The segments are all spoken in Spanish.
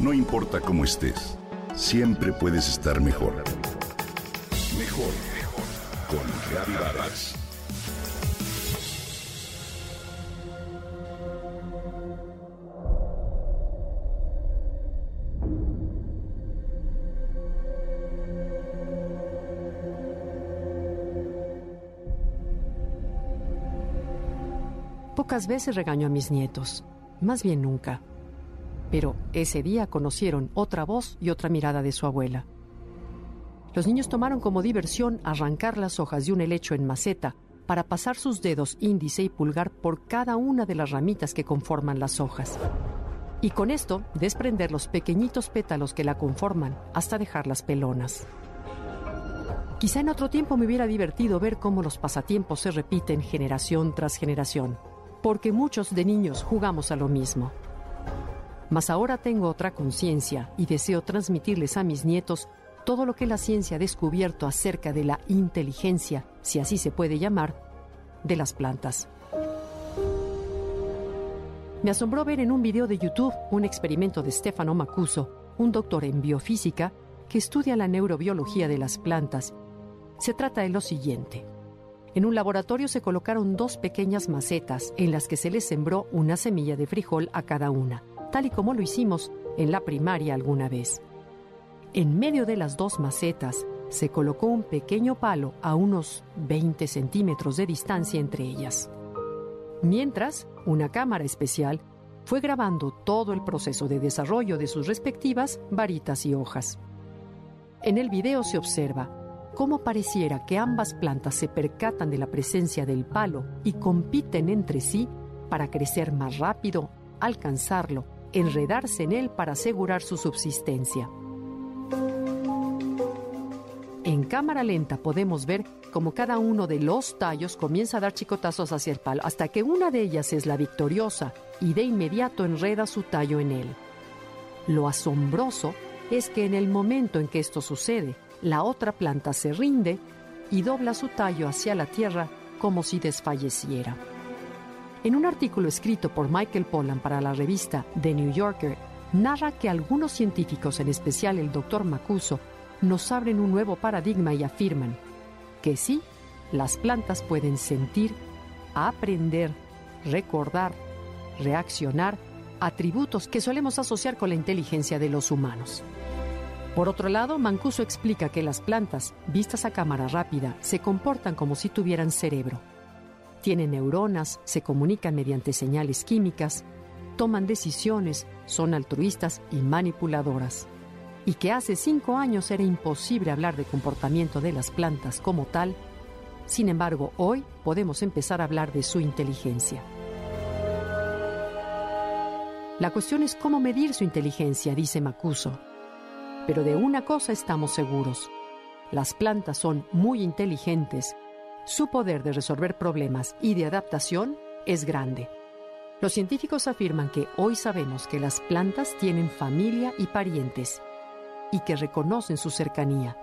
No importa cómo estés, siempre puedes estar mejor. Mejor, mejor. Con Reavivadas. Pocas veces regaño a mis nietos, más bien nunca. Pero ese día conocieron otra voz y otra mirada de su abuela. Los niños tomaron como diversión arrancar las hojas de un helecho en maceta para pasar sus dedos índice y pulgar por cada una de las ramitas que conforman las hojas. Y con esto desprender los pequeñitos pétalos que la conforman hasta dejarlas pelonas. Quizá en otro tiempo me hubiera divertido ver cómo los pasatiempos se repiten generación tras generación, porque muchos de niños jugamos a lo mismo. Mas ahora tengo otra conciencia y deseo transmitirles a mis nietos todo lo que la ciencia ha descubierto acerca de la inteligencia, si así se puede llamar, de las plantas. Me asombró ver en un video de YouTube un experimento de Stefano Macuso, un doctor en biofísica que estudia la neurobiología de las plantas. Se trata de lo siguiente. En un laboratorio se colocaron dos pequeñas macetas en las que se les sembró una semilla de frijol a cada una, tal y como lo hicimos en la primaria alguna vez. En medio de las dos macetas se colocó un pequeño palo a unos 20 centímetros de distancia entre ellas. Mientras, una cámara especial fue grabando todo el proceso de desarrollo de sus respectivas varitas y hojas. En el video se observa cómo pareciera que ambas plantas se percatan de la presencia del palo y compiten entre sí para crecer más rápido, alcanzarlo, enredarse en él para asegurar su subsistencia. En cámara lenta podemos ver cómo cada uno de los tallos comienza a dar chicotazos hacia el palo hasta que una de ellas es la victoriosa y de inmediato enreda su tallo en él. Lo asombroso es que en el momento en que esto sucede, la otra planta se rinde y dobla su tallo hacia la tierra como si desfalleciera. En un artículo escrito por Michael Pollan para la revista The New Yorker, narra que algunos científicos, en especial el doctor Macuso, nos abren un nuevo paradigma y afirman que sí, las plantas pueden sentir, aprender, recordar, reaccionar, atributos que solemos asociar con la inteligencia de los humanos. Por otro lado, Mancuso explica que las plantas, vistas a cámara rápida, se comportan como si tuvieran cerebro. Tienen neuronas, se comunican mediante señales químicas, toman decisiones, son altruistas y manipuladoras y que hace cinco años era imposible hablar de comportamiento de las plantas como tal, sin embargo hoy podemos empezar a hablar de su inteligencia. La cuestión es cómo medir su inteligencia, dice Macuso. Pero de una cosa estamos seguros. Las plantas son muy inteligentes. Su poder de resolver problemas y de adaptación es grande. Los científicos afirman que hoy sabemos que las plantas tienen familia y parientes y que reconocen su cercanía.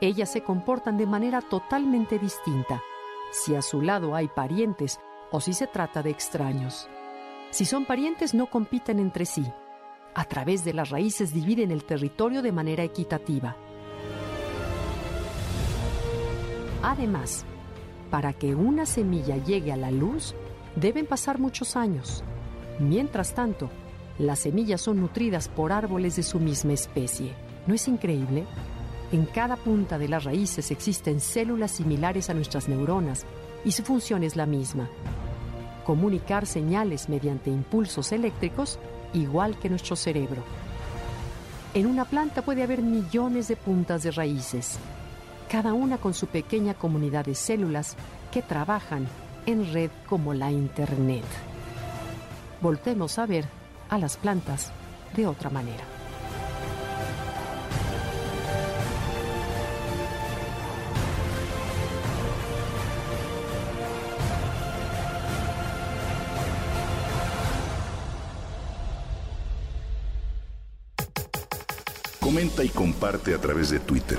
Ellas se comportan de manera totalmente distinta, si a su lado hay parientes o si se trata de extraños. Si son parientes no compiten entre sí. A través de las raíces dividen el territorio de manera equitativa. Además, para que una semilla llegue a la luz, deben pasar muchos años. Mientras tanto, las semillas son nutridas por árboles de su misma especie. ¿No es increíble? En cada punta de las raíces existen células similares a nuestras neuronas y su función es la misma. Comunicar señales mediante impulsos eléctricos igual que nuestro cerebro. En una planta puede haber millones de puntas de raíces, cada una con su pequeña comunidad de células que trabajan en red como la Internet. Voltemos a ver a las plantas de otra manera. Comenta y comparte a través de Twitter.